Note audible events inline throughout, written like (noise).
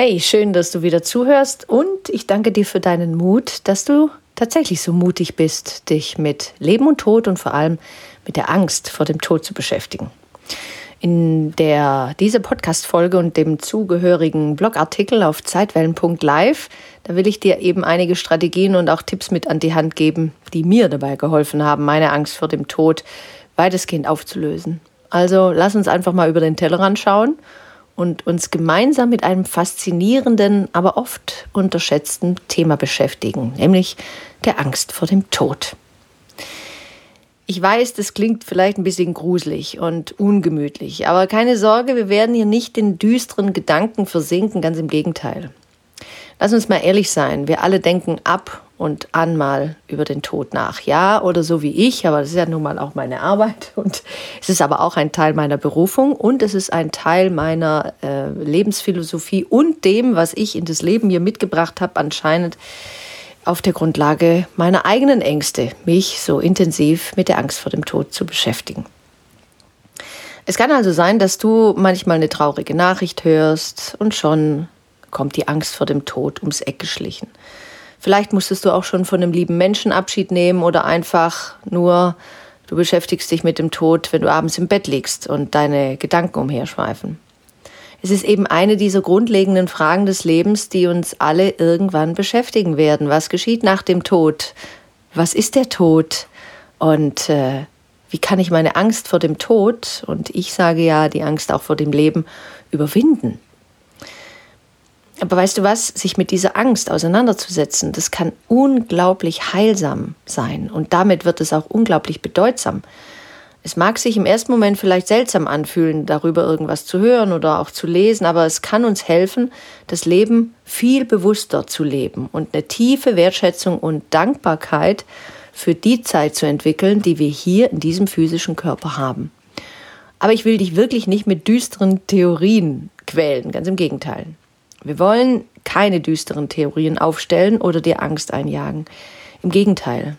Hey, schön, dass du wieder zuhörst und ich danke dir für deinen Mut, dass du tatsächlich so mutig bist, dich mit Leben und Tod und vor allem mit der Angst vor dem Tod zu beschäftigen. In der diese Podcast Folge und dem zugehörigen Blogartikel auf zeitwellen.live, da will ich dir eben einige Strategien und auch Tipps mit an die Hand geben, die mir dabei geholfen haben, meine Angst vor dem Tod weitestgehend aufzulösen. Also, lass uns einfach mal über den Tellerrand schauen und uns gemeinsam mit einem faszinierenden, aber oft unterschätzten Thema beschäftigen, nämlich der Angst vor dem Tod. Ich weiß, das klingt vielleicht ein bisschen gruselig und ungemütlich, aber keine Sorge, wir werden hier nicht in düsteren Gedanken versinken, ganz im Gegenteil. Lass uns mal ehrlich sein, wir alle denken ab und an mal über den Tod nach. Ja, oder so wie ich, aber das ist ja nun mal auch meine Arbeit (laughs) und es ist aber auch ein Teil meiner Berufung und es ist ein Teil meiner äh, Lebensphilosophie und dem, was ich in das Leben hier mitgebracht habe, anscheinend auf der Grundlage meiner eigenen Ängste, mich so intensiv mit der Angst vor dem Tod zu beschäftigen. Es kann also sein, dass du manchmal eine traurige Nachricht hörst und schon kommt die Angst vor dem Tod ums Eck geschlichen. Vielleicht musstest du auch schon von einem lieben Menschen Abschied nehmen oder einfach nur, du beschäftigst dich mit dem Tod, wenn du abends im Bett liegst und deine Gedanken umherschweifen. Es ist eben eine dieser grundlegenden Fragen des Lebens, die uns alle irgendwann beschäftigen werden. Was geschieht nach dem Tod? Was ist der Tod? Und äh, wie kann ich meine Angst vor dem Tod, und ich sage ja die Angst auch vor dem Leben, überwinden? Aber weißt du was, sich mit dieser Angst auseinanderzusetzen, das kann unglaublich heilsam sein und damit wird es auch unglaublich bedeutsam. Es mag sich im ersten Moment vielleicht seltsam anfühlen, darüber irgendwas zu hören oder auch zu lesen, aber es kann uns helfen, das Leben viel bewusster zu leben und eine tiefe Wertschätzung und Dankbarkeit für die Zeit zu entwickeln, die wir hier in diesem physischen Körper haben. Aber ich will dich wirklich nicht mit düsteren Theorien quälen, ganz im Gegenteil. Wir wollen keine düsteren Theorien aufstellen oder dir Angst einjagen. Im Gegenteil.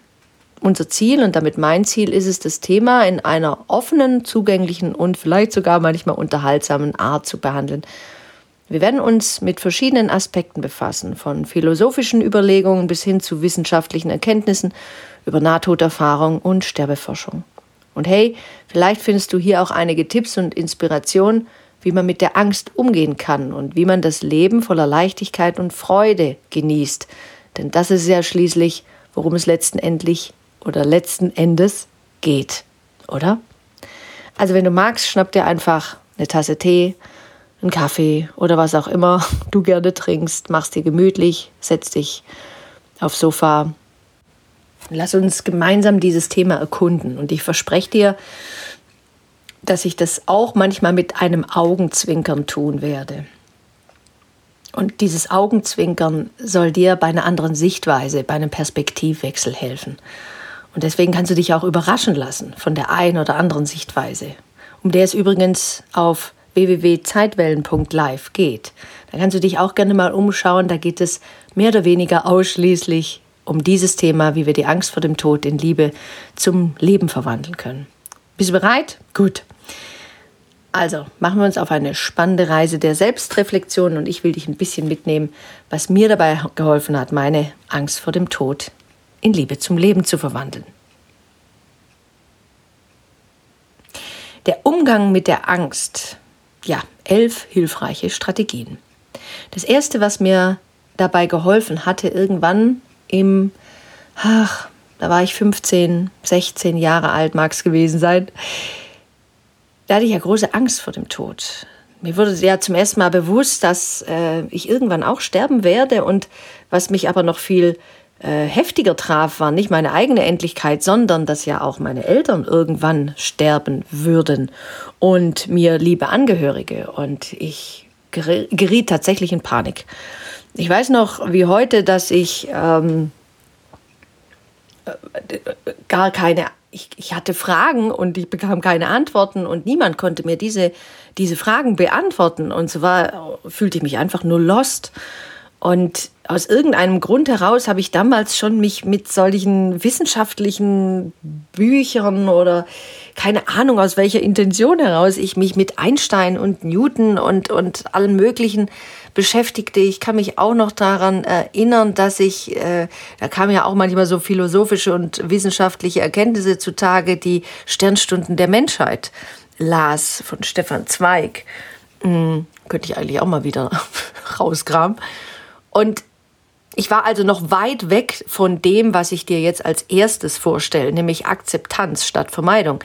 Unser Ziel und damit mein Ziel ist es, das Thema in einer offenen, zugänglichen und vielleicht sogar manchmal unterhaltsamen Art zu behandeln. Wir werden uns mit verschiedenen Aspekten befassen, von philosophischen Überlegungen bis hin zu wissenschaftlichen Erkenntnissen über Nahtoderfahrung und Sterbeforschung. Und hey, vielleicht findest du hier auch einige Tipps und Inspirationen, wie man mit der Angst umgehen kann und wie man das Leben voller Leichtigkeit und Freude genießt. Denn das ist ja schließlich, worum es letzten endlich oder letzten Endes geht, oder? Also wenn du magst, schnapp dir einfach eine Tasse Tee, einen Kaffee oder was auch immer (laughs) du gerne trinkst, machst dir gemütlich, setz dich aufs Sofa. Lass uns gemeinsam dieses Thema erkunden und ich verspreche dir, dass ich das auch manchmal mit einem Augenzwinkern tun werde. Und dieses Augenzwinkern soll dir bei einer anderen Sichtweise, bei einem Perspektivwechsel helfen. Und deswegen kannst du dich auch überraschen lassen von der einen oder anderen Sichtweise, um der es übrigens auf www.zeitwellen.live geht. Da kannst du dich auch gerne mal umschauen. Da geht es mehr oder weniger ausschließlich um dieses Thema, wie wir die Angst vor dem Tod in Liebe zum Leben verwandeln können. Bist du bereit? Gut. Also machen wir uns auf eine spannende Reise der Selbstreflexion und ich will dich ein bisschen mitnehmen, was mir dabei geholfen hat, meine Angst vor dem Tod in Liebe zum Leben zu verwandeln. Der Umgang mit der Angst. Ja, elf hilfreiche Strategien. Das erste, was mir dabei geholfen hatte, irgendwann im, ach, da war ich 15, 16 Jahre alt, mag es gewesen sein. Da hatte ich ja große Angst vor dem Tod. Mir wurde ja zum ersten Mal bewusst, dass äh, ich irgendwann auch sterben werde und was mich aber noch viel äh, heftiger traf, war nicht meine eigene Endlichkeit, sondern dass ja auch meine Eltern irgendwann sterben würden und mir liebe Angehörige. Und ich geriet tatsächlich in Panik. ich weiß noch wie heute, dass ich ähm, gar keine, ich, ich hatte Fragen und ich bekam keine Antworten und niemand konnte mir diese, diese Fragen beantworten. Und so fühlte ich mich einfach nur lost. Und aus irgendeinem Grund heraus habe ich damals schon mich mit solchen wissenschaftlichen Büchern oder keine Ahnung aus welcher Intention heraus ich mich mit Einstein und Newton und, und allen möglichen beschäftigte. Ich kann mich auch noch daran erinnern, dass ich, äh, da kamen ja auch manchmal so philosophische und wissenschaftliche Erkenntnisse zutage, die Sternstunden der Menschheit las von Stefan Zweig. Hm, könnte ich eigentlich auch mal wieder (laughs) rauskramen. Und ich war also noch weit weg von dem, was ich dir jetzt als erstes vorstelle, nämlich Akzeptanz statt Vermeidung.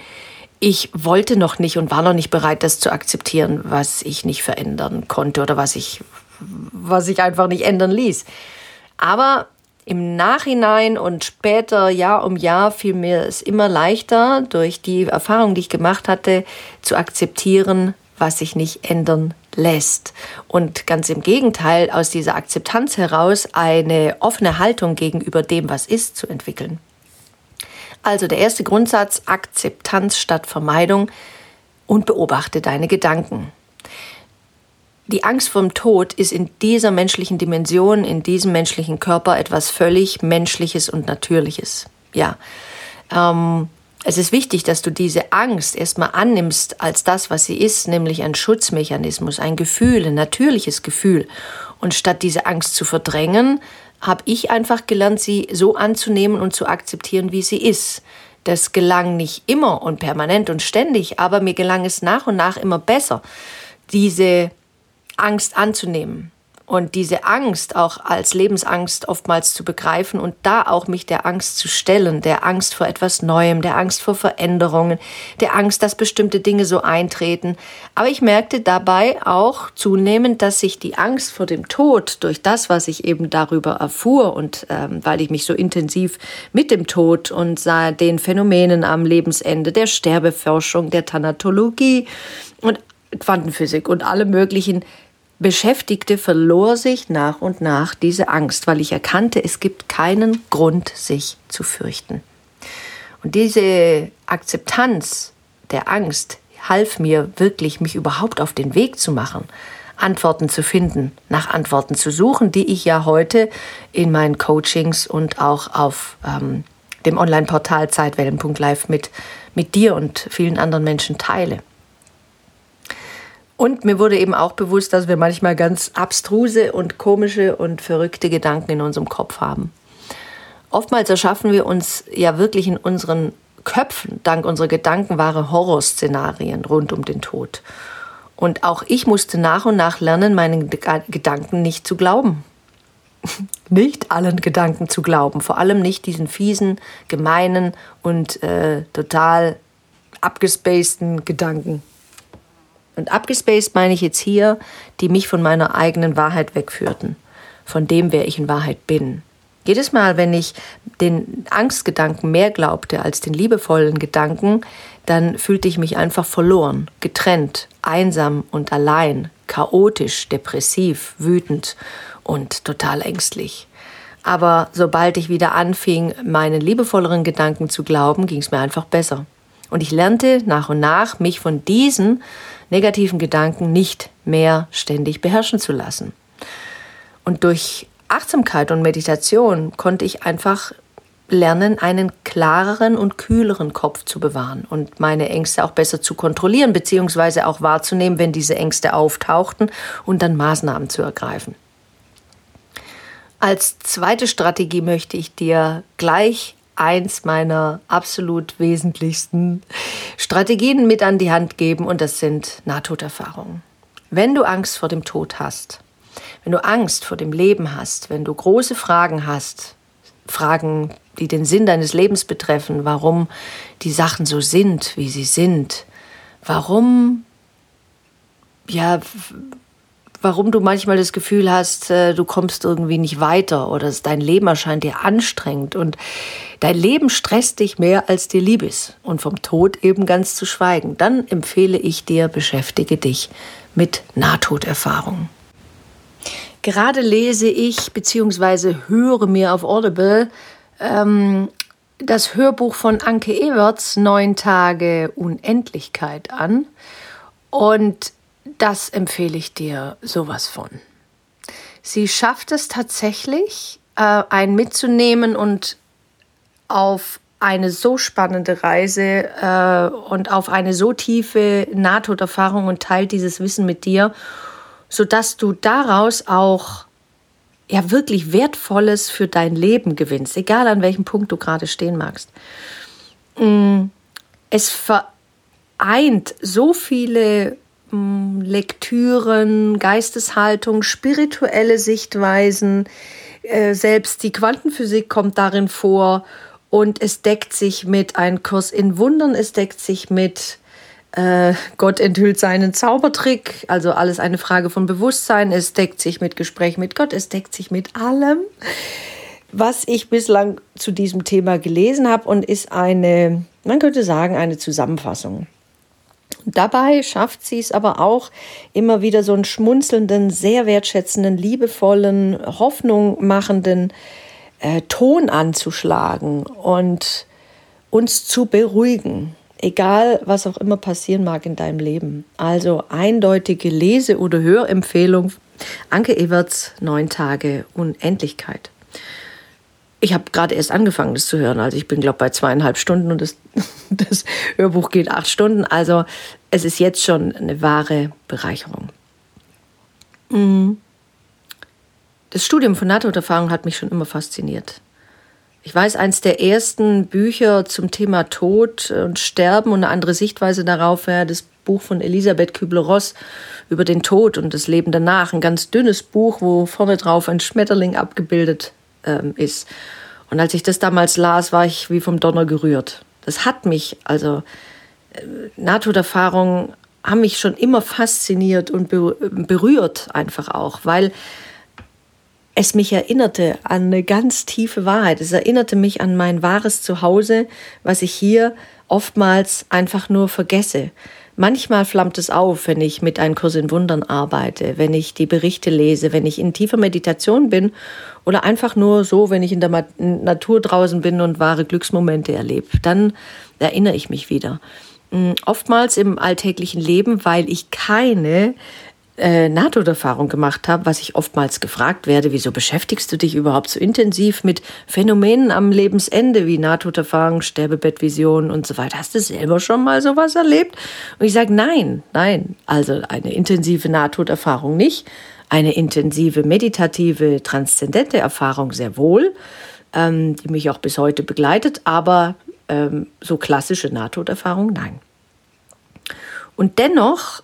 Ich wollte noch nicht und war noch nicht bereit, das zu akzeptieren, was ich nicht verändern konnte oder was ich, was ich einfach nicht ändern ließ. Aber im Nachhinein und später, Jahr um Jahr, fiel mir es immer leichter, durch die Erfahrung, die ich gemacht hatte, zu akzeptieren, was sich nicht ändern lässt. Und ganz im Gegenteil, aus dieser Akzeptanz heraus eine offene Haltung gegenüber dem, was ist, zu entwickeln. Also der erste Grundsatz, Akzeptanz statt Vermeidung und beobachte deine Gedanken. Die Angst vom Tod ist in dieser menschlichen Dimension, in diesem menschlichen Körper etwas völlig Menschliches und Natürliches. Ja, ähm, es ist wichtig, dass du diese Angst erstmal annimmst als das, was sie ist, nämlich ein Schutzmechanismus, ein Gefühl, ein natürliches Gefühl. Und statt diese Angst zu verdrängen, habe ich einfach gelernt, sie so anzunehmen und zu akzeptieren, wie sie ist. Das gelang nicht immer und permanent und ständig, aber mir gelang es nach und nach immer besser, diese Angst anzunehmen und diese Angst auch als Lebensangst oftmals zu begreifen und da auch mich der Angst zu stellen, der Angst vor etwas Neuem, der Angst vor Veränderungen, der Angst, dass bestimmte Dinge so eintreten. Aber ich merkte dabei auch zunehmend, dass sich die Angst vor dem Tod durch das, was ich eben darüber erfuhr und ähm, weil ich mich so intensiv mit dem Tod und sah den Phänomenen am Lebensende, der Sterbeforschung, der Thanatologie und Quantenphysik und alle möglichen beschäftigte, verlor sich nach und nach diese Angst, weil ich erkannte, es gibt keinen Grund, sich zu fürchten. Und diese Akzeptanz der Angst half mir wirklich, mich überhaupt auf den Weg zu machen, Antworten zu finden, nach Antworten zu suchen, die ich ja heute in meinen Coachings und auch auf ähm, dem Online-Portal Zeitwellen.live mit, mit dir und vielen anderen Menschen teile. Und mir wurde eben auch bewusst, dass wir manchmal ganz abstruse und komische und verrückte Gedanken in unserem Kopf haben. Oftmals erschaffen wir uns ja wirklich in unseren Köpfen, dank unserer Gedanken, wahre Horrorszenarien rund um den Tod. Und auch ich musste nach und nach lernen, meinen Gedanken nicht zu glauben. (laughs) nicht allen Gedanken zu glauben, vor allem nicht diesen fiesen, gemeinen und äh, total abgespaceden Gedanken. Und abgespaced meine ich jetzt hier, die mich von meiner eigenen Wahrheit wegführten, von dem, wer ich in Wahrheit bin. Jedes Mal, wenn ich den Angstgedanken mehr glaubte als den liebevollen Gedanken, dann fühlte ich mich einfach verloren, getrennt, einsam und allein, chaotisch, depressiv, wütend und total ängstlich. Aber sobald ich wieder anfing, meinen liebevolleren Gedanken zu glauben, ging es mir einfach besser. Und ich lernte nach und nach, mich von diesen negativen Gedanken nicht mehr ständig beherrschen zu lassen. Und durch Achtsamkeit und Meditation konnte ich einfach lernen, einen klareren und kühleren Kopf zu bewahren und meine Ängste auch besser zu kontrollieren, beziehungsweise auch wahrzunehmen, wenn diese Ängste auftauchten und dann Maßnahmen zu ergreifen. Als zweite Strategie möchte ich dir gleich eins meiner absolut wesentlichsten Strategien mit an die Hand geben und das sind Nahtoderfahrungen. Wenn du Angst vor dem Tod hast, wenn du Angst vor dem Leben hast, wenn du große Fragen hast, Fragen, die den Sinn deines Lebens betreffen, warum die Sachen so sind, wie sie sind, warum ja warum du manchmal das Gefühl hast, äh, du kommst irgendwie nicht weiter oder dein Leben erscheint dir anstrengend und dein Leben stresst dich mehr als dir lieb ist und vom Tod eben ganz zu schweigen, dann empfehle ich dir, beschäftige dich mit Nahtoderfahrungen. Gerade lese ich bzw. höre mir auf Audible ähm, das Hörbuch von Anke Ewerts Neun Tage Unendlichkeit an. Und das empfehle ich dir sowas von. Sie schafft es tatsächlich, äh, einen mitzunehmen und auf eine so spannende Reise äh, und auf eine so tiefe Nahtoderfahrung und teilt dieses Wissen mit dir sodass du daraus auch ja wirklich Wertvolles für dein Leben gewinnst, egal an welchem Punkt du gerade stehen magst. Mm, es vereint so viele Lektüren, Geisteshaltung, spirituelle Sichtweisen, äh, selbst die Quantenphysik kommt darin vor und es deckt sich mit einem Kurs in Wundern, es deckt sich mit äh, Gott enthüllt seinen Zaubertrick, also alles eine Frage von Bewusstsein. Es deckt sich mit Gespräch mit Gott, es deckt sich mit allem, was ich bislang zu diesem Thema gelesen habe und ist eine, man könnte sagen, eine Zusammenfassung. Dabei schafft sie es aber auch, immer wieder so einen schmunzelnden, sehr wertschätzenden, liebevollen, Hoffnung machenden äh, Ton anzuschlagen und uns zu beruhigen egal was auch immer passieren mag in deinem Leben. Also eindeutige Lese- oder Hörempfehlung. Anke Everts, Neun Tage Unendlichkeit. Ich habe gerade erst angefangen, das zu hören. Also ich bin, glaube bei zweieinhalb Stunden und das, (laughs) das Hörbuch geht acht Stunden. Also es ist jetzt schon eine wahre Bereicherung. Mhm. Das Studium von NATO-Erfahrung hat mich schon immer fasziniert. Ich weiß, eins der ersten Bücher zum Thema Tod und Sterben und eine andere Sichtweise darauf wäre das Buch von Elisabeth Kübler-Ross über den Tod und das Leben danach. Ein ganz dünnes Buch, wo vorne drauf ein Schmetterling abgebildet ähm, ist. Und als ich das damals las, war ich wie vom Donner gerührt. Das hat mich, also äh, Nahtoderfahrungen haben mich schon immer fasziniert und berührt einfach auch, weil es mich erinnerte an eine ganz tiefe Wahrheit. Es erinnerte mich an mein wahres Zuhause, was ich hier oftmals einfach nur vergesse. Manchmal flammt es auf, wenn ich mit einem Kurs in Wundern arbeite, wenn ich die Berichte lese, wenn ich in tiefer Meditation bin oder einfach nur so, wenn ich in der Natur draußen bin und wahre Glücksmomente erlebe. Dann erinnere ich mich wieder. Hm, oftmals im alltäglichen Leben, weil ich keine äh, Nahtoderfahrung gemacht habe, was ich oftmals gefragt werde, wieso beschäftigst du dich überhaupt so intensiv mit Phänomenen am Lebensende wie Nahtoderfahrung, Sterbebettvision und so weiter. Hast du selber schon mal sowas erlebt? Und ich sage, nein, nein. Also eine intensive Nahtoderfahrung nicht, eine intensive meditative, transzendente Erfahrung sehr wohl, ähm, die mich auch bis heute begleitet, aber ähm, so klassische Nahtoderfahrung, nein. Und dennoch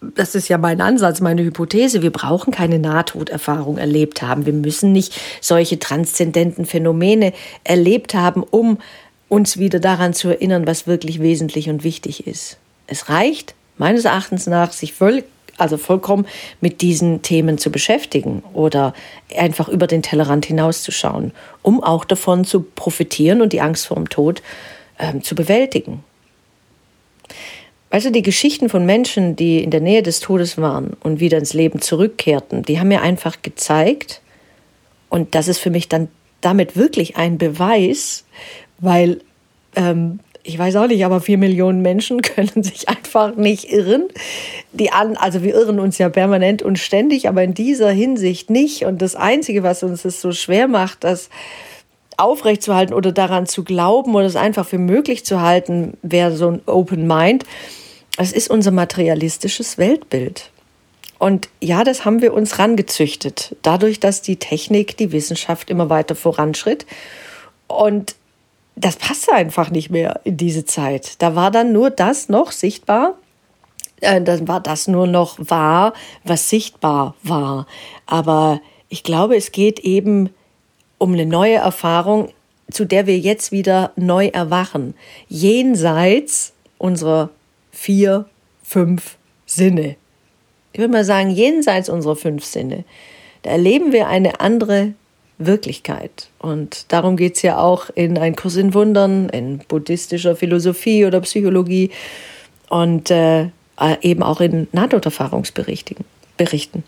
das ist ja mein Ansatz, meine Hypothese, wir brauchen keine Nahtoderfahrung erlebt haben. Wir müssen nicht solche transzendenten Phänomene erlebt haben, um uns wieder daran zu erinnern, was wirklich wesentlich und wichtig ist. Es reicht meines Erachtens nach, sich voll, also vollkommen mit diesen Themen zu beschäftigen oder einfach über den Tellerrand hinauszuschauen, um auch davon zu profitieren und die Angst vor dem Tod ähm, zu bewältigen. Also die Geschichten von Menschen, die in der Nähe des Todes waren und wieder ins Leben zurückkehrten, die haben mir einfach gezeigt, und das ist für mich dann damit wirklich ein Beweis, weil ähm, ich weiß auch nicht, aber vier Millionen Menschen (laughs) können sich einfach nicht irren. Die an, also wir irren uns ja permanent und ständig, aber in dieser Hinsicht nicht. Und das Einzige, was uns es so schwer macht, das aufrechtzuerhalten oder daran zu glauben oder es einfach für möglich zu halten, wäre so ein Open Mind. Es ist unser materialistisches Weltbild. Und ja, das haben wir uns rangezüchtet, dadurch, dass die Technik, die Wissenschaft immer weiter voranschritt. Und das passte einfach nicht mehr in diese Zeit. Da war dann nur das noch sichtbar. Äh, dann war das nur noch wahr, was sichtbar war. Aber ich glaube, es geht eben um eine neue Erfahrung, zu der wir jetzt wieder neu erwachen. Jenseits unserer vier, fünf Sinne. Ich würde mal sagen, jenseits unserer fünf Sinne, da erleben wir eine andere Wirklichkeit. Und darum geht es ja auch in Ein Kurs in Wundern, in buddhistischer Philosophie oder Psychologie und äh, eben auch in Nahtoderfahrungsberichten. Berichten.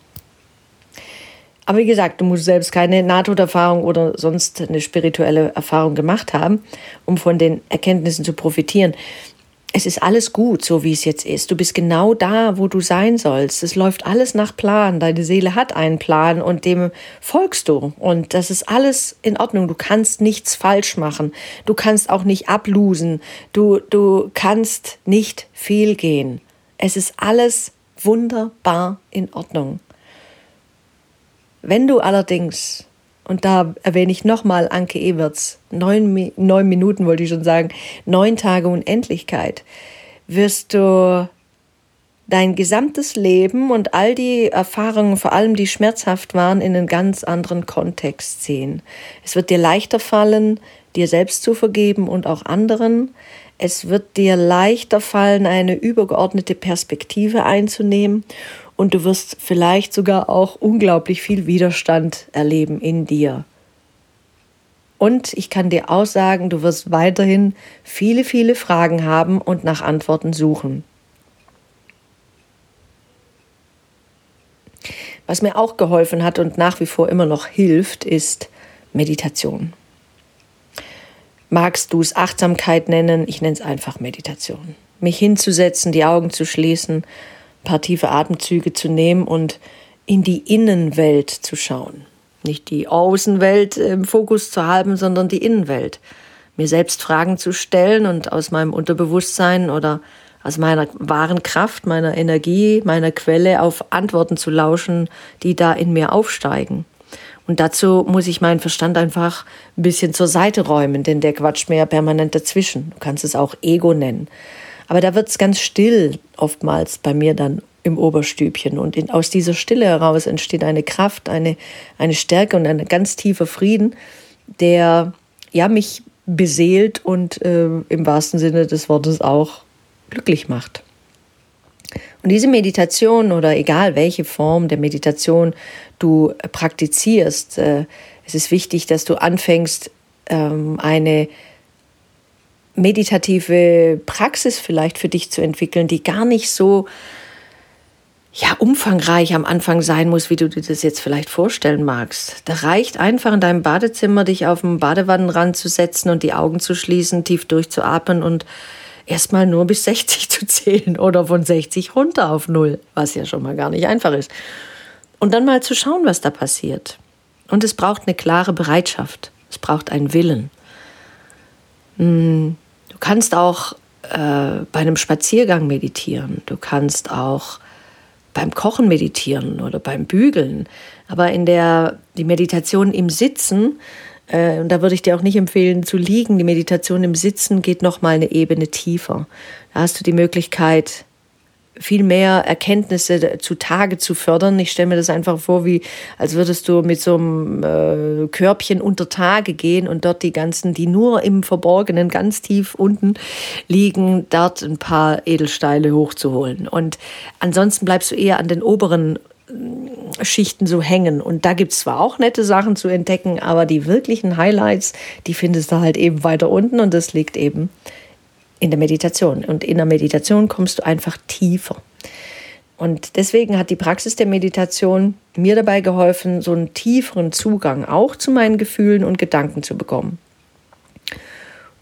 Aber wie gesagt, du musst selbst keine Nahtoderfahrung oder sonst eine spirituelle Erfahrung gemacht haben, um von den Erkenntnissen zu profitieren. Es ist alles gut, so wie es jetzt ist. Du bist genau da, wo du sein sollst. Es läuft alles nach Plan. Deine Seele hat einen Plan und dem folgst du. Und das ist alles in Ordnung. Du kannst nichts falsch machen. Du kannst auch nicht ablosen. Du, du kannst nicht fehlgehen. Es ist alles wunderbar in Ordnung. Wenn du allerdings, und da erwähne ich nochmal Anke Ewerts, neun, neun Minuten wollte ich schon sagen, neun Tage Unendlichkeit, wirst du dein gesamtes Leben und all die Erfahrungen, vor allem die schmerzhaft waren, in einen ganz anderen Kontext sehen. Es wird dir leichter fallen, dir selbst zu vergeben und auch anderen. Es wird dir leichter fallen, eine übergeordnete Perspektive einzunehmen und du wirst vielleicht sogar auch unglaublich viel Widerstand erleben in dir. Und ich kann dir auch sagen, du wirst weiterhin viele, viele Fragen haben und nach Antworten suchen. Was mir auch geholfen hat und nach wie vor immer noch hilft, ist Meditation. Magst du es Achtsamkeit nennen? Ich nenne es einfach Meditation. Mich hinzusetzen, die Augen zu schließen paar tiefe Atemzüge zu nehmen und in die Innenwelt zu schauen. Nicht die Außenwelt im Fokus zu haben, sondern die Innenwelt. Mir selbst Fragen zu stellen und aus meinem Unterbewusstsein oder aus meiner wahren Kraft, meiner Energie, meiner Quelle auf Antworten zu lauschen, die da in mir aufsteigen. Und dazu muss ich meinen Verstand einfach ein bisschen zur Seite räumen, denn der quatscht mir ja permanent dazwischen. Du kannst es auch Ego nennen. Aber da wird es ganz still oftmals bei mir dann im Oberstübchen. Und in, aus dieser Stille heraus entsteht eine Kraft, eine, eine Stärke und ein ganz tiefer Frieden, der ja mich beseelt und äh, im wahrsten Sinne des Wortes auch glücklich macht. Und diese Meditation oder egal welche Form der Meditation du praktizierst, äh, es ist wichtig, dass du anfängst, ähm, eine meditative Praxis vielleicht für dich zu entwickeln, die gar nicht so ja, umfangreich am Anfang sein muss, wie du dir das jetzt vielleicht vorstellen magst. Da reicht einfach in deinem Badezimmer, dich auf den Badewannenrand zu setzen und die Augen zu schließen, tief durchzuatmen und erstmal nur bis (laughs) 60 zu zählen oder von 60 runter auf Null, was ja schon mal gar nicht einfach ist. Und dann mal zu schauen, was da passiert. Und es braucht eine klare Bereitschaft. Es braucht einen Willen. Hm, kannst auch äh, bei einem Spaziergang meditieren. Du kannst auch beim Kochen meditieren oder beim Bügeln. Aber in der die Meditation im Sitzen, äh, und da würde ich dir auch nicht empfehlen zu liegen, die Meditation im Sitzen geht noch mal eine Ebene tiefer. Da hast du die Möglichkeit, viel mehr Erkenntnisse zutage zu fördern. Ich stelle mir das einfach vor, wie als würdest du mit so einem äh, Körbchen unter Tage gehen und dort die ganzen, die nur im Verborgenen ganz tief unten liegen, dort ein paar Edelsteine hochzuholen. Und ansonsten bleibst du eher an den oberen äh, Schichten so hängen. Und da gibt es zwar auch nette Sachen zu entdecken, aber die wirklichen Highlights, die findest du halt eben weiter unten und das liegt eben in der Meditation. Und in der Meditation kommst du einfach tiefer. Und deswegen hat die Praxis der Meditation mir dabei geholfen, so einen tieferen Zugang auch zu meinen Gefühlen und Gedanken zu bekommen.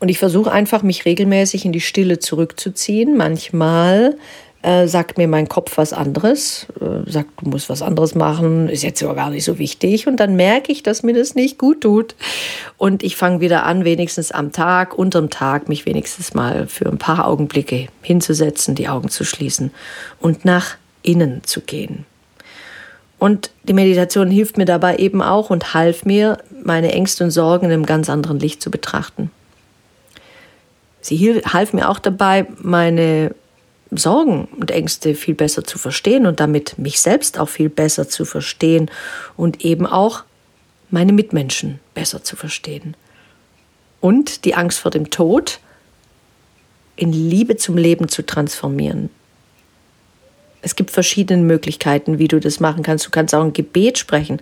Und ich versuche einfach, mich regelmäßig in die Stille zurückzuziehen. Manchmal äh, sagt mir mein Kopf was anderes, äh, sagt, du musst was anderes machen, ist jetzt aber gar nicht so wichtig. Und dann merke ich, dass mir das nicht gut tut. Und ich fange wieder an, wenigstens am Tag, unterm Tag, mich wenigstens mal für ein paar Augenblicke hinzusetzen, die Augen zu schließen und nach innen zu gehen. Und die Meditation hilft mir dabei eben auch und half mir, meine Ängste und Sorgen in einem ganz anderen Licht zu betrachten. Sie half mir auch dabei, meine Sorgen und Ängste viel besser zu verstehen und damit mich selbst auch viel besser zu verstehen und eben auch meine Mitmenschen besser zu verstehen. Und die Angst vor dem Tod in Liebe zum Leben zu transformieren. Es gibt verschiedene Möglichkeiten, wie du das machen kannst. Du kannst auch ein Gebet sprechen.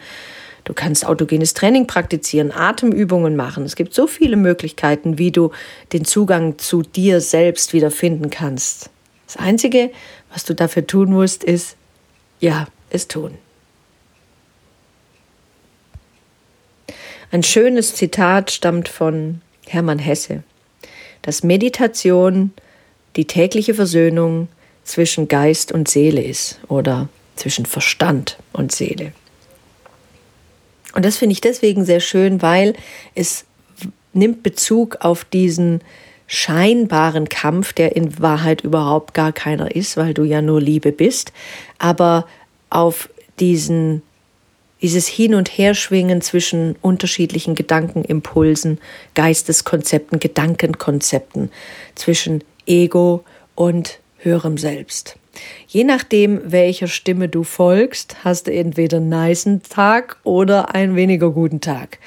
Du kannst autogenes Training praktizieren, Atemübungen machen. Es gibt so viele Möglichkeiten, wie du den Zugang zu dir selbst wieder finden kannst. Das Einzige, was du dafür tun musst, ist, ja, es tun. Ein schönes Zitat stammt von Hermann Hesse, dass Meditation die tägliche Versöhnung zwischen Geist und Seele ist oder zwischen Verstand und Seele. Und das finde ich deswegen sehr schön, weil es nimmt Bezug auf diesen scheinbaren Kampf, der in Wahrheit überhaupt gar keiner ist, weil du ja nur Liebe bist, aber auf diesen dieses Hin- und Herschwingen zwischen unterschiedlichen Gedankenimpulsen, Geisteskonzepten, Gedankenkonzepten, zwischen Ego und höherem Selbst. Je nachdem, welcher Stimme du folgst, hast du entweder einen niceen Tag oder einen weniger guten Tag.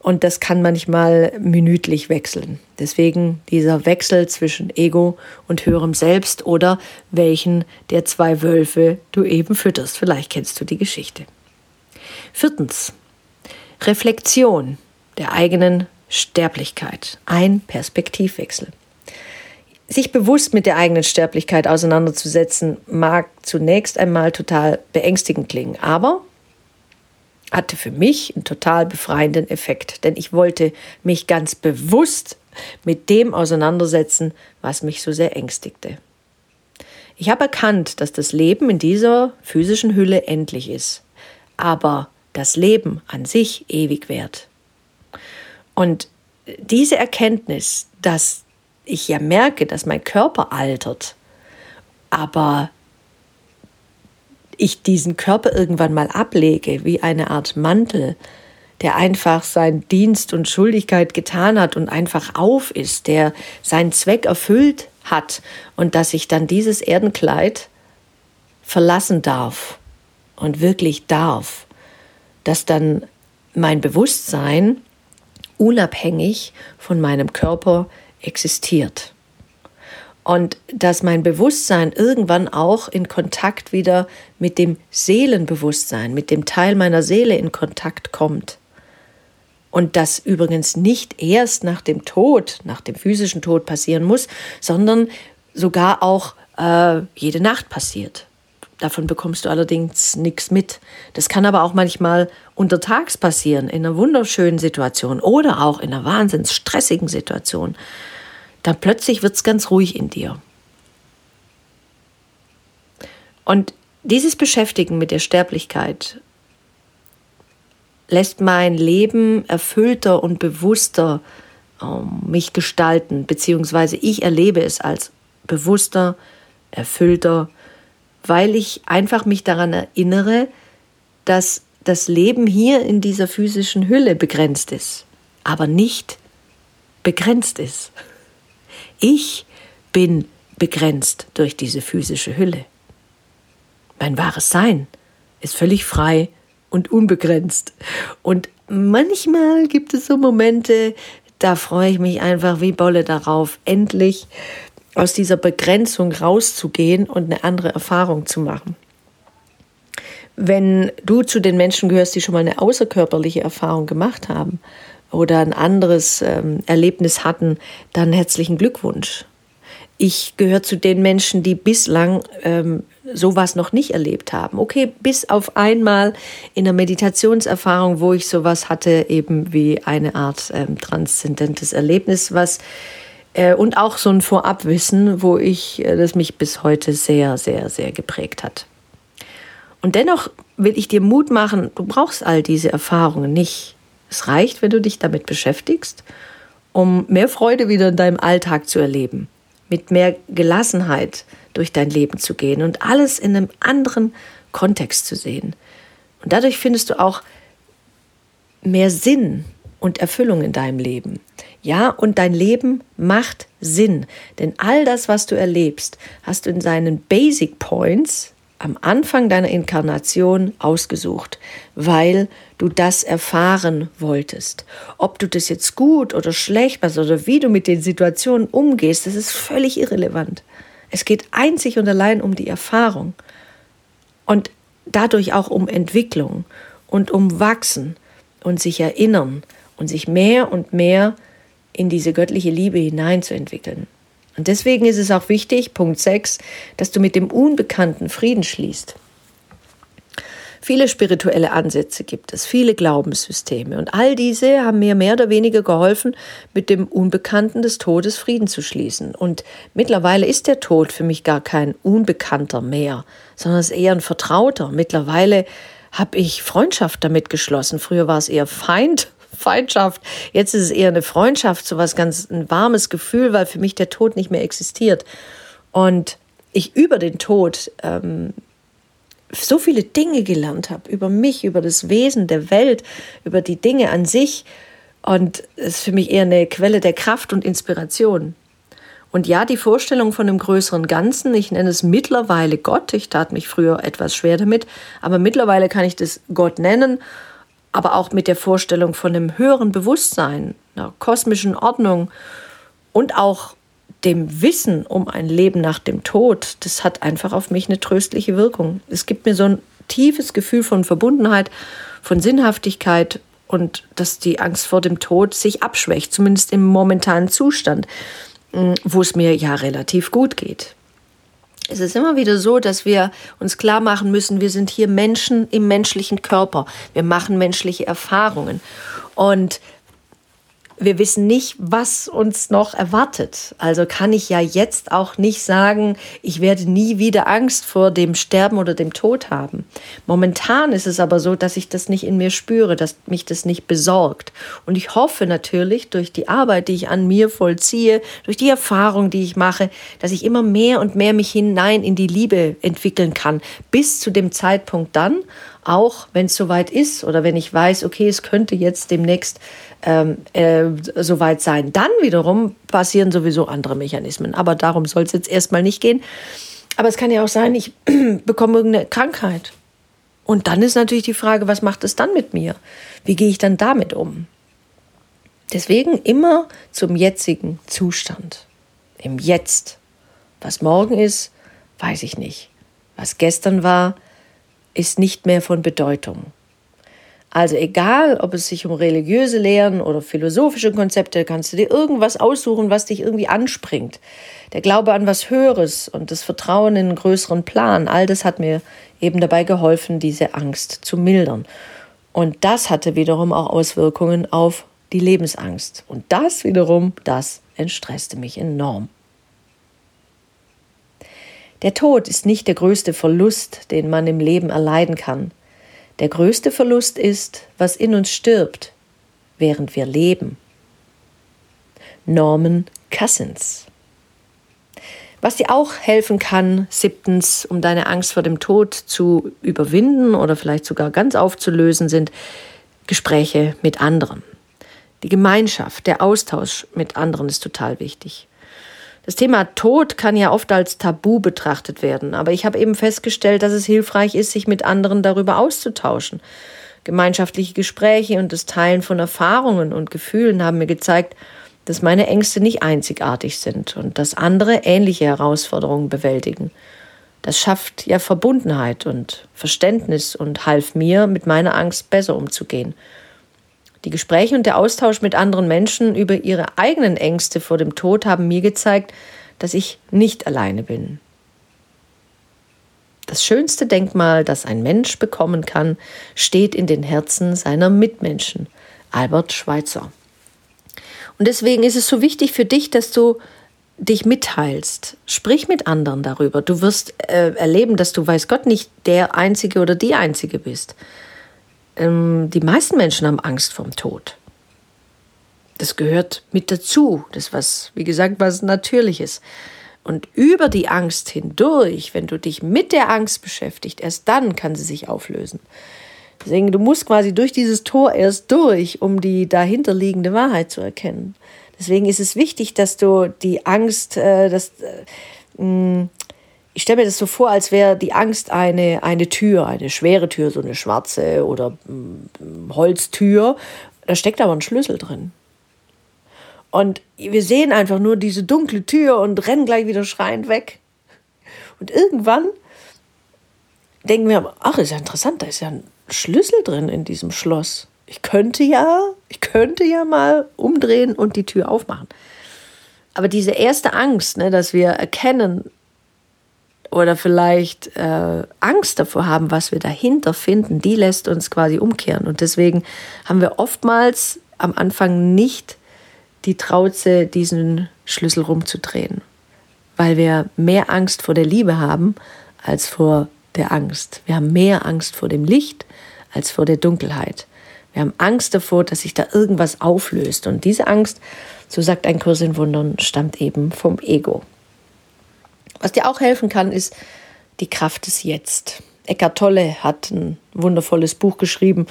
Und das kann manchmal minütlich wechseln. Deswegen dieser Wechsel zwischen Ego und höherem Selbst oder welchen der zwei Wölfe du eben fütterst. Vielleicht kennst du die Geschichte. Viertens. Reflexion der eigenen Sterblichkeit. Ein Perspektivwechsel. Sich bewusst mit der eigenen Sterblichkeit auseinanderzusetzen, mag zunächst einmal total beängstigend klingen, aber hatte für mich einen total befreienden Effekt, denn ich wollte mich ganz bewusst mit dem auseinandersetzen, was mich so sehr ängstigte. Ich habe erkannt, dass das Leben in dieser physischen Hülle endlich ist, aber das Leben an sich ewig währt. Und diese Erkenntnis, dass ich ja merke, dass mein Körper altert, aber ich diesen Körper irgendwann mal ablege, wie eine Art Mantel, der einfach seinen Dienst und Schuldigkeit getan hat und einfach auf ist, der seinen Zweck erfüllt hat und dass ich dann dieses Erdenkleid verlassen darf und wirklich darf, dass dann mein Bewusstsein unabhängig von meinem Körper existiert. Und dass mein Bewusstsein irgendwann auch in Kontakt wieder mit dem Seelenbewusstsein, mit dem Teil meiner Seele in Kontakt kommt. Und das übrigens nicht erst nach dem Tod, nach dem physischen Tod passieren muss, sondern sogar auch äh, jede Nacht passiert. Davon bekommst du allerdings nichts mit. Das kann aber auch manchmal untertags passieren, in einer wunderschönen Situation oder auch in einer wahnsinns stressigen Situation. Dann plötzlich wird es ganz ruhig in dir. Und dieses Beschäftigen mit der Sterblichkeit lässt mein Leben erfüllter und bewusster ähm, mich gestalten, beziehungsweise ich erlebe es als bewusster, erfüllter, weil ich einfach mich daran erinnere, dass das Leben hier in dieser physischen Hülle begrenzt ist, aber nicht begrenzt ist. Ich bin begrenzt durch diese physische Hülle. Mein wahres Sein ist völlig frei und unbegrenzt. Und manchmal gibt es so Momente, da freue ich mich einfach wie Bolle darauf, endlich aus dieser Begrenzung rauszugehen und eine andere Erfahrung zu machen. Wenn du zu den Menschen gehörst, die schon mal eine außerkörperliche Erfahrung gemacht haben oder ein anderes ähm, Erlebnis hatten, dann herzlichen Glückwunsch. Ich gehöre zu den Menschen, die bislang ähm, sowas noch nicht erlebt haben. Okay, bis auf einmal in der Meditationserfahrung, wo ich sowas hatte, eben wie eine Art ähm, transzendentes Erlebnis, was äh, und auch so ein Vorabwissen, wo ich, äh, das mich bis heute sehr, sehr, sehr geprägt hat. Und dennoch will ich dir Mut machen, du brauchst all diese Erfahrungen nicht. Es reicht, wenn du dich damit beschäftigst, um mehr Freude wieder in deinem Alltag zu erleben, mit mehr Gelassenheit durch dein Leben zu gehen und alles in einem anderen Kontext zu sehen. Und dadurch findest du auch mehr Sinn und Erfüllung in deinem Leben. Ja, und dein Leben macht Sinn, denn all das, was du erlebst, hast du in seinen Basic Points am Anfang deiner Inkarnation ausgesucht, weil du das erfahren wolltest. Ob du das jetzt gut oder schlecht machst oder wie du mit den Situationen umgehst, das ist völlig irrelevant. Es geht einzig und allein um die Erfahrung und dadurch auch um Entwicklung und um Wachsen und sich erinnern und sich mehr und mehr in diese göttliche Liebe hineinzuentwickeln. Und deswegen ist es auch wichtig, Punkt 6, dass du mit dem Unbekannten Frieden schließt. Viele spirituelle Ansätze gibt es, viele Glaubenssysteme und all diese haben mir mehr oder weniger geholfen, mit dem Unbekannten des Todes Frieden zu schließen. Und mittlerweile ist der Tod für mich gar kein Unbekannter mehr, sondern es ist eher ein Vertrauter. Mittlerweile habe ich Freundschaft damit geschlossen. Früher war es eher Feind, Feindschaft. Jetzt ist es eher eine Freundschaft, so was ganz ein warmes Gefühl, weil für mich der Tod nicht mehr existiert. Und ich über den Tod ähm, so viele Dinge gelernt habe, über mich, über das Wesen der Welt, über die Dinge an sich. Und es ist für mich eher eine Quelle der Kraft und Inspiration. Und ja, die Vorstellung von einem größeren Ganzen, ich nenne es mittlerweile Gott, ich tat mich früher etwas schwer damit, aber mittlerweile kann ich das Gott nennen, aber auch mit der Vorstellung von einem höheren Bewusstsein, einer kosmischen Ordnung und auch dem Wissen um ein Leben nach dem Tod, das hat einfach auf mich eine tröstliche Wirkung. Es gibt mir so ein tiefes Gefühl von Verbundenheit, von Sinnhaftigkeit und dass die Angst vor dem Tod sich abschwächt, zumindest im momentanen Zustand, mm, wo es mir ja relativ gut geht. Es ist immer wieder so, dass wir uns klar machen müssen, wir sind hier Menschen im menschlichen Körper. Wir machen menschliche Erfahrungen. Und wir wissen nicht, was uns noch erwartet. Also kann ich ja jetzt auch nicht sagen, ich werde nie wieder Angst vor dem Sterben oder dem Tod haben. Momentan ist es aber so, dass ich das nicht in mir spüre, dass mich das nicht besorgt. Und ich hoffe natürlich durch die Arbeit, die ich an mir vollziehe, durch die Erfahrung, die ich mache, dass ich immer mehr und mehr mich hinein in die Liebe entwickeln kann, bis zu dem Zeitpunkt dann, auch wenn es soweit ist oder wenn ich weiß, okay, es könnte jetzt demnächst ähm, äh, soweit sein. Dann wiederum passieren sowieso andere Mechanismen. Aber darum soll es jetzt erstmal nicht gehen. Aber es kann ja auch sein, ich (clears throat) bekomme irgendeine Krankheit. Und dann ist natürlich die Frage, was macht es dann mit mir? Wie gehe ich dann damit um? Deswegen immer zum jetzigen Zustand. Im Jetzt. Was morgen ist, weiß ich nicht. Was gestern war, ist nicht mehr von Bedeutung. Also egal, ob es sich um religiöse Lehren oder philosophische Konzepte, kannst du dir irgendwas aussuchen, was dich irgendwie anspringt. Der Glaube an was Höheres und das Vertrauen in einen größeren Plan, all das hat mir eben dabei geholfen, diese Angst zu mildern. Und das hatte wiederum auch Auswirkungen auf die Lebensangst. Und das wiederum, das entstresste mich enorm. Der Tod ist nicht der größte Verlust, den man im Leben erleiden kann. Der größte Verlust ist, was in uns stirbt, während wir leben. Norman Cousins. Was dir auch helfen kann, siebtens, um deine Angst vor dem Tod zu überwinden oder vielleicht sogar ganz aufzulösen, sind Gespräche mit anderen. Die Gemeinschaft, der Austausch mit anderen ist total wichtig. Das Thema Tod kann ja oft als Tabu betrachtet werden, aber ich habe eben festgestellt, dass es hilfreich ist, sich mit anderen darüber auszutauschen. Gemeinschaftliche Gespräche und das Teilen von Erfahrungen und Gefühlen haben mir gezeigt, dass meine Ängste nicht einzigartig sind und dass andere ähnliche Herausforderungen bewältigen. Das schafft ja Verbundenheit und Verständnis und half mir, mit meiner Angst besser umzugehen. Die Gespräche und der Austausch mit anderen Menschen über ihre eigenen Ängste vor dem Tod haben mir gezeigt, dass ich nicht alleine bin. Das schönste Denkmal, das ein Mensch bekommen kann, steht in den Herzen seiner Mitmenschen. Albert Schweitzer. Und deswegen ist es so wichtig für dich, dass du dich mitteilst. Sprich mit anderen darüber. Du wirst äh, erleben, dass du, weiß Gott, nicht der Einzige oder die Einzige bist ähm, die meisten Menschen haben Angst vorm Tod. Das gehört mit dazu. Das was, wie gesagt, was Natürliches. Und über die Angst hindurch, wenn du dich mit der Angst beschäftigst, erst dann kann sie sich auflösen. Deswegen, du musst quasi durch dieses Tor erst durch, um die dahinterliegende Wahrheit zu erkennen. Deswegen ist es wichtig, dass du die Angst, äh, das, äh, ich stelle mir das so vor, als wäre die Angst eine, eine Tür, eine schwere Tür, so eine schwarze oder mm, Holztür. Da steckt aber ein Schlüssel drin. Und wir sehen einfach nur diese dunkle Tür und rennen gleich wieder schreiend weg. Und irgendwann denken wir, ach, ist ja interessant, da ist ja ein Schlüssel drin in diesem Schloss. Ich könnte ja, ich könnte ja mal umdrehen und die Tür aufmachen. Aber diese erste Angst, ne, dass wir erkennen, oder vielleicht äh, Angst davor haben, was wir dahinter finden, die lässt uns quasi umkehren. Und deswegen haben wir oftmals am Anfang nicht die Trauze, diesen Schlüssel rumzudrehen, weil wir mehr Angst vor der Liebe haben als vor der Angst. Wir haben mehr Angst vor dem Licht als vor der Dunkelheit. Wir haben Angst davor, dass sich da irgendwas auflöst. Und diese Angst, so sagt ein Kurs in Wundern, stammt eben vom Ego. Was dir auch helfen kann, ist die Kraft des Jetzt. Eckart Tolle hat ein wundervolles Buch geschrieben,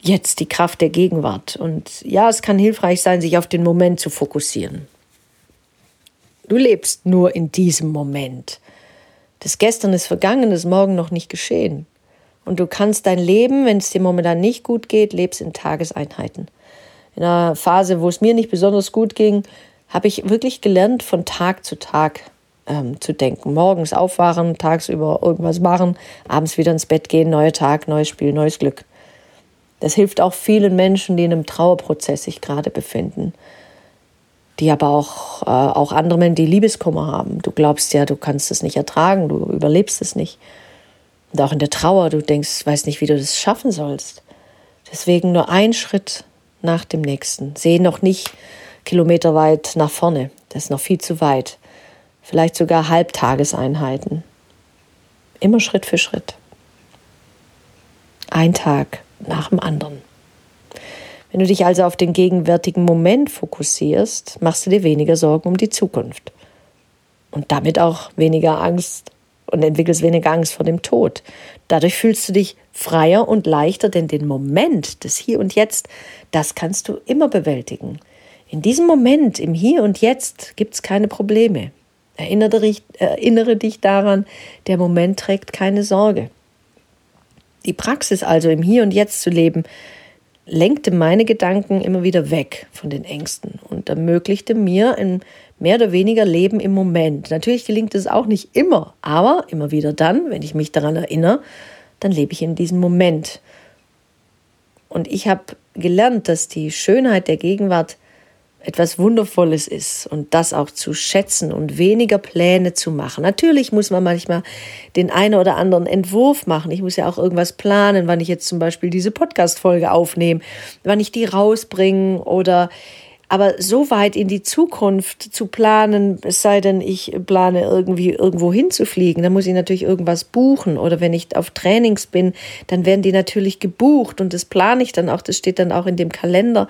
Jetzt die Kraft der Gegenwart. Und ja, es kann hilfreich sein, sich auf den Moment zu fokussieren. Du lebst nur in diesem Moment. Das Gestern ist vergangen, das Morgen noch nicht geschehen. Und du kannst dein Leben, wenn es dir momentan nicht gut geht, lebst in Tageseinheiten. In einer Phase, wo es mir nicht besonders gut ging, habe ich wirklich gelernt, von Tag zu Tag ähm, zu denken. Morgens aufwachen, tagsüber irgendwas machen, abends wieder ins Bett gehen, neuer Tag, neues Spiel, neues Glück. Das hilft auch vielen Menschen, die in einem Trauerprozess sich gerade befinden. Die aber auch, äh, auch andere Menschen, die Liebeskummer haben. Du glaubst ja, du kannst es nicht ertragen, du überlebst es nicht. Und auch in der Trauer, du denkst, weißt nicht, wie du das schaffen sollst. Deswegen nur ein Schritt nach dem nächsten. Seh noch nicht kilometerweit nach vorne. Das ist noch viel zu weit. Vielleicht sogar Halbtageseinheiten. Immer Schritt für Schritt. Ein Tag nach dem anderen. Wenn du dich also auf den gegenwärtigen Moment fokussierst, machst du dir weniger Sorgen um die Zukunft. Und damit auch weniger Angst und entwickelst weniger Angst vor dem Tod. Dadurch fühlst du dich freier und leichter, denn den Moment des Hier und Jetzt, das kannst du immer bewältigen. In diesem Moment, im Hier und Jetzt, gibt es keine Probleme. Erinnere dich, erinnere dich daran, der Moment trägt keine Sorge. Die Praxis also im Hier und Jetzt zu leben, lenkte meine Gedanken immer wieder weg von den Ängsten und ermöglichte mir ein mehr oder weniger Leben im Moment. Natürlich gelingt es auch nicht immer, aber immer wieder dann, wenn ich mich daran erinnere, dann lebe ich in diesem Moment. Und ich habe gelernt, dass die Schönheit der Gegenwart etwas Wundervolles ist und das auch zu schätzen und weniger Pläne zu machen. Natürlich muss man manchmal den einen oder anderen Entwurf machen. Ich muss ja auch irgendwas planen, wann ich jetzt zum Beispiel diese Podcast-Folge aufnehme, wann ich die rausbringe oder aber so weit in die Zukunft zu planen, es sei denn, ich plane irgendwie irgendwo hinzufliegen, dann muss ich natürlich irgendwas buchen. Oder wenn ich auf Trainings bin, dann werden die natürlich gebucht und das plane ich dann auch, das steht dann auch in dem Kalender.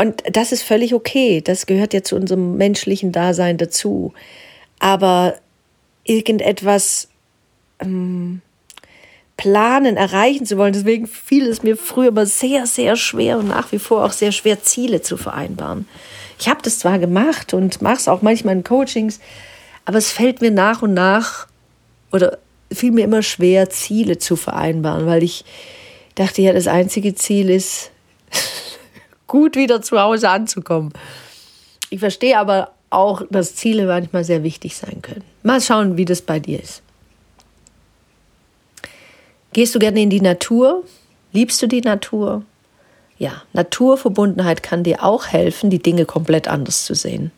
Und das ist völlig okay. Das gehört ja zu unserem menschlichen Dasein dazu. Aber irgendetwas ähm, planen, erreichen zu wollen. Deswegen fiel es mir früher immer sehr, sehr schwer und nach wie vor auch sehr schwer, Ziele zu vereinbaren. Ich habe das zwar gemacht und mache es auch manchmal in Coachings, aber es fällt mir nach und nach oder fiel mir immer schwer, Ziele zu vereinbaren, weil ich dachte, ja, das einzige Ziel ist, gut wieder zu Hause anzukommen. Ich verstehe aber auch, dass Ziele manchmal sehr wichtig sein können. Mal schauen, wie das bei dir ist. Gehst du gerne in die Natur? Liebst du die Natur? Ja, Naturverbundenheit kann dir auch helfen, die Dinge komplett anders zu sehen.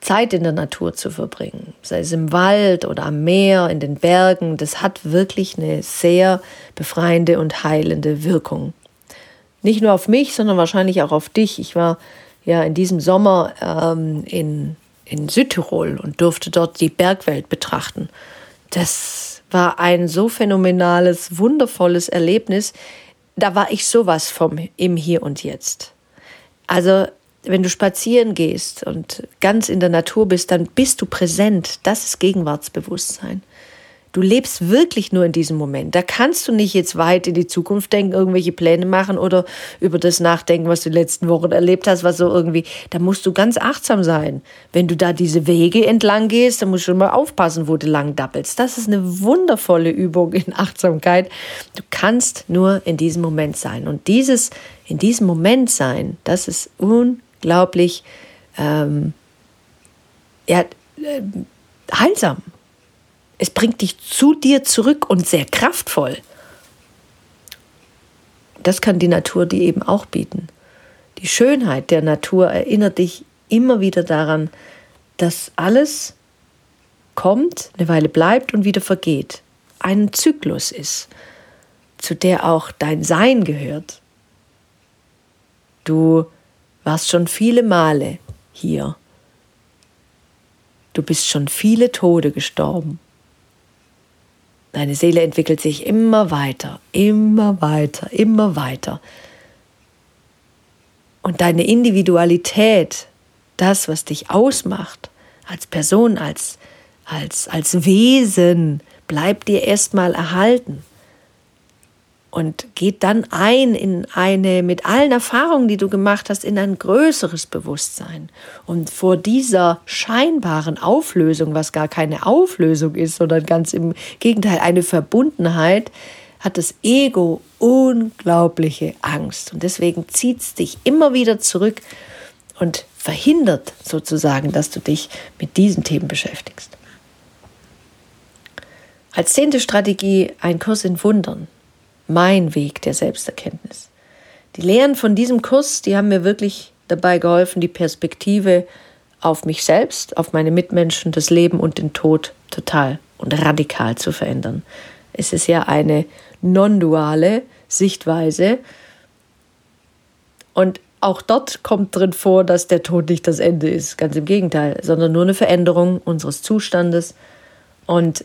Zeit in der Natur zu verbringen, sei es im Wald oder am Meer, in den Bergen, das hat wirklich eine sehr befreiende und heilende Wirkung. Nicht nur auf mich, sondern wahrscheinlich auch auf dich. Ich war ja in diesem Sommer ähm, in, in Südtirol und durfte dort die Bergwelt betrachten. Das war ein so phänomenales, wundervolles Erlebnis. Da war ich sowas vom im Hier und Jetzt. Also, wenn du spazieren gehst und ganz in der Natur bist, dann bist du präsent. Das ist Gegenwartsbewusstsein. Du lebst wirklich nur in diesem Moment. Da kannst du nicht jetzt weit in die Zukunft denken, irgendwelche Pläne machen oder über das nachdenken, was du den letzten Wochen erlebt hast, was so irgendwie. Da musst du ganz achtsam sein. Wenn du da diese Wege entlang gehst, dann musst du schon mal aufpassen, wo du lang dappelst. Das ist eine wundervolle Übung in Achtsamkeit. Du kannst nur in diesem Moment sein. Und dieses in diesem Moment sein, das ist unglaublich ähm, ja, äh, heilsam. Es bringt dich zu dir zurück und sehr kraftvoll. Das kann die Natur dir eben auch bieten. Die Schönheit der Natur erinnert dich immer wieder daran, dass alles kommt, eine Weile bleibt und wieder vergeht. Ein Zyklus ist, zu der auch dein Sein gehört. Du warst schon viele Male hier. Du bist schon viele Tode gestorben. Deine Seele entwickelt sich immer weiter, immer weiter, immer weiter. Und deine Individualität, das, was dich ausmacht, als Person, als, als, als Wesen, bleibt dir erstmal erhalten und geht dann ein in eine, mit allen Erfahrungen, die du gemacht hast, in ein größeres Bewusstsein. Und vor dieser scheinbaren Auflösung, was gar keine Auflösung ist, sondern ganz im Gegenteil eine Verbundenheit, hat das Ego unglaubliche Angst. Und deswegen zieht es dich immer wieder zurück und verhindert sozusagen, dass du dich mit diesen Themen beschäftigst. Als zehnte Strategie ein Kurs in Wundern mein Weg der Selbsterkenntnis. Die Lehren von diesem Kurs, die haben mir wirklich dabei geholfen, die Perspektive auf mich selbst, auf meine Mitmenschen, das Leben und den Tod total und radikal zu verändern. Es ist ja eine non-duale Sichtweise und auch dort kommt drin vor, dass der Tod nicht das Ende ist, ganz im Gegenteil, sondern nur eine Veränderung unseres Zustandes. Und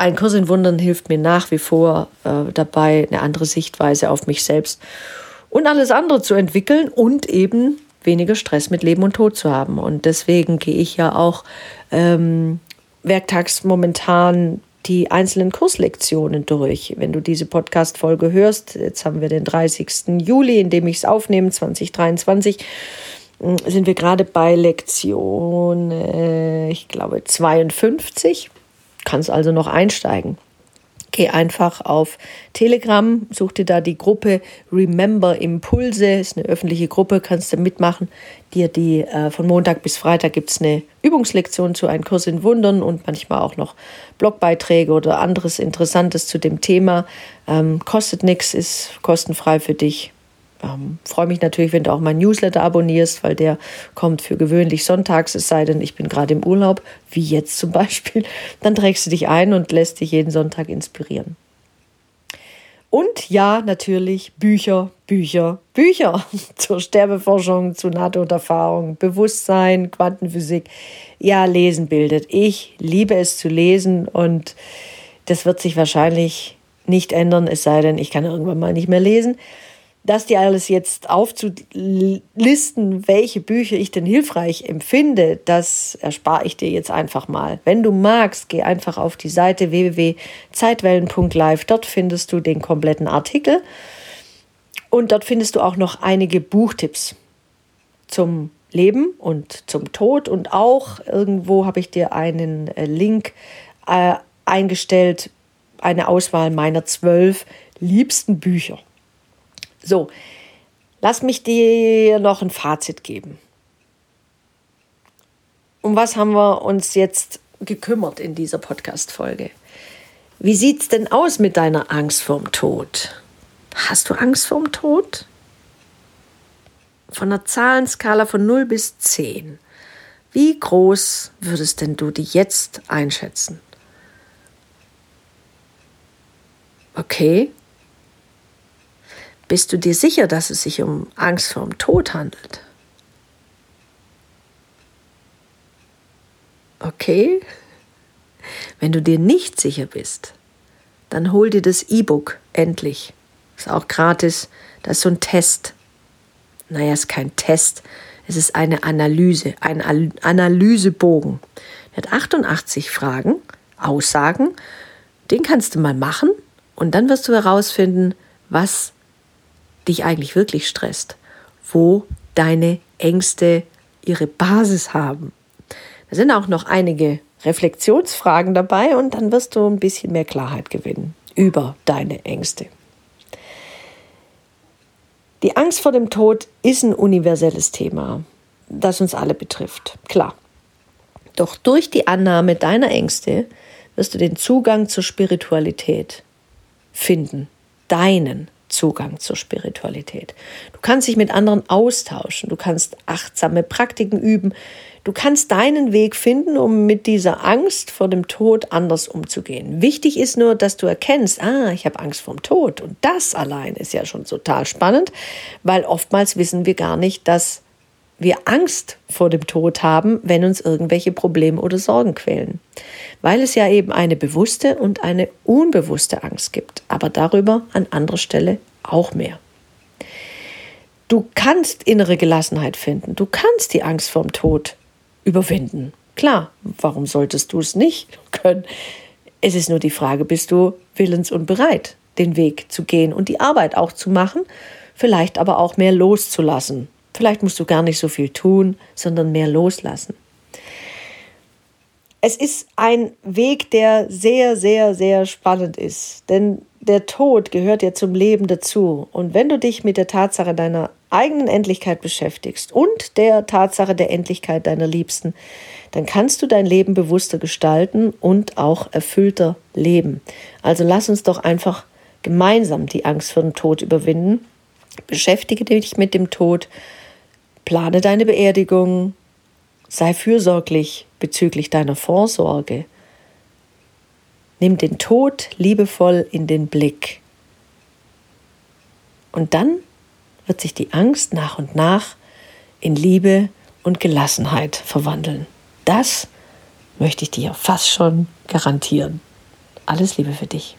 ein Kurs in Wundern hilft mir nach wie vor äh, dabei, eine andere Sichtweise auf mich selbst und alles andere zu entwickeln und eben weniger Stress mit Leben und Tod zu haben. Und deswegen gehe ich ja auch ähm, werktags momentan die einzelnen Kurslektionen durch. Wenn du diese Podcast-Folge hörst, jetzt haben wir den 30. Juli, in dem ich es aufnehme, 2023, sind wir gerade bei Lektion, äh, ich glaube, 52 kannst also noch einsteigen. Geh einfach auf Telegram, such dir da die Gruppe Remember Impulse, ist eine öffentliche Gruppe, kannst du mitmachen. Dir die äh, von Montag bis Freitag gibt es eine Übungslektion zu einem Kurs in Wundern und manchmal auch noch Blogbeiträge oder anderes Interessantes zu dem Thema. Ähm, kostet nichts, ist kostenfrei für dich. Ähm, freue mich natürlich, wenn du auch mein Newsletter abonnierst, weil der kommt für gewöhnlich sonntags, es sei denn, ich bin gerade im Urlaub, wie jetzt zum (laughs) Beispiel. Dann trägst du dich ein und lässt dich jeden Sonntag inspirieren. Und ja, natürlich Bücher, Bücher, Bücher (laughs) zur Sterbeforschung, zu NATO-Erfahrung, Bewusstsein, Quantenphysik. Ja, lesen bildet. Ich liebe es zu lesen und das wird sich wahrscheinlich nicht ändern, es sei denn, ich kann irgendwann mal nicht mehr lesen das dir alles jetzt aufzulisten, welche Bücher ich denn hilfreich empfinde, das erspare ich dir jetzt einfach mal. Wenn du magst, geh einfach auf die Seite www.zeitwellen.live. Dort findest du den kompletten Artikel und dort findest du auch noch einige Buchtipps zum Leben und zum Tod und auch irgendwo habe ich dir einen äh, Link äh, eingestellt, eine Auswahl meiner zwölf liebsten Bücher. So, lass mich dir noch ein Fazit geben. Um was haben wir uns jetzt gekümmert in dieser Podcast-Folge? Wie sieht's denn aus mit deiner Angst vorm Tod? Hast du Angst vorm Tod? Von einer Zahlenskala von 0 bis 10. Wie groß würdest denn du die jetzt einschätzen? Okay, bist du dir sicher, dass es sich um Angst vor dem Tod handelt? Okay? Wenn du dir nicht sicher bist, dann hol dir das E-Book endlich. Ist auch gratis. Das ist so ein Test. Naja, ist kein Test. Es ist eine Analyse, ein Analysebogen. Er hat 88 Fragen, Aussagen. Den kannst du mal machen und dann wirst du herausfinden, was dich eigentlich wirklich stresst, wo deine Ängste ihre Basis haben. Da sind auch noch einige Reflexionsfragen dabei und dann wirst du ein bisschen mehr Klarheit gewinnen über deine Ängste. Die Angst vor dem Tod ist ein universelles Thema, das uns alle betrifft, klar. Doch durch die Annahme deiner Ängste wirst du den Zugang zur Spiritualität finden, deinen Zugang zur Spiritualität. Du kannst dich mit anderen austauschen, du kannst achtsame Praktiken üben, du kannst deinen Weg finden, um mit dieser Angst vor dem Tod anders umzugehen. Wichtig ist nur, dass du erkennst, ah, ich habe Angst vor dem Tod und das allein ist ja schon total spannend, weil oftmals wissen wir gar nicht, dass wir Angst vor dem Tod haben, wenn uns irgendwelche Probleme oder Sorgen quälen. Weil es ja eben eine bewusste und eine unbewusste Angst gibt, aber darüber an anderer Stelle auch mehr. Du kannst innere Gelassenheit finden, du kannst die Angst vor dem Tod überwinden. Klar, warum solltest du es nicht (laughs) können? Es ist nur die Frage, bist du willens und bereit, den Weg zu gehen und die Arbeit auch zu machen, vielleicht aber auch mehr loszulassen, Vielleicht musst du gar nicht so viel tun, sondern mehr loslassen. Es ist ein Weg, der sehr, sehr, sehr spannend ist, denn der Tod gehört ja zum Leben dazu. Und wenn du dich mit der Tatsache deiner eigenen Endlichkeit beschäftigst und der Tatsache der Endlichkeit deiner Liebsten, dann kannst du dein Leben bewusster gestalten und auch erfüllter leben. Also lass uns doch einfach gemeinsam die Angst vor dem Tod überwinden. Beschäftige dich mit dem Tod Plane deine Beerdigung, sei fürsorglich bezüglich deiner Vorsorge. Nimm den Tod liebevoll in den Blick. Und dann wird sich die Angst nach und nach in Liebe und Gelassenheit verwandeln. Das möchte ich dir fast schon garantieren. Alles Liebe für dich.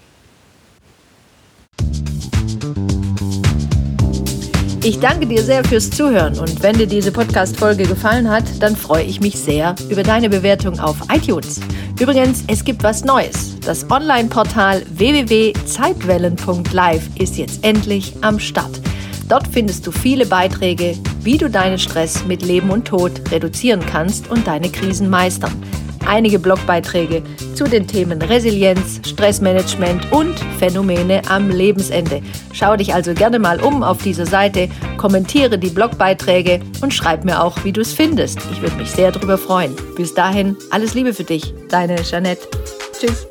Ich danke dir sehr fürs Zuhören und wenn dir diese Podcast-Folge gefallen hat, dann freue ich mich sehr über deine Bewertung auf iTunes. Übrigens, es gibt was Neues. Das Online-Portal www.zeitwellen.live ist jetzt endlich am Start. Dort findest du viele Beiträge, wie du deinen Stress mit Leben und Tod reduzieren kannst und deine Krisen meistern einige Blogbeiträge zu den Themen Resilienz, Stressmanagement und Phänomene am Lebensende. Schau dich also gerne mal um auf dieser Seite, kommentiere die Blogbeiträge und schreib mir auch, wie du es findest. Ich würde mich sehr darüber freuen. Bis dahin, alles Liebe für dich, deine Jeanette. Tschüss.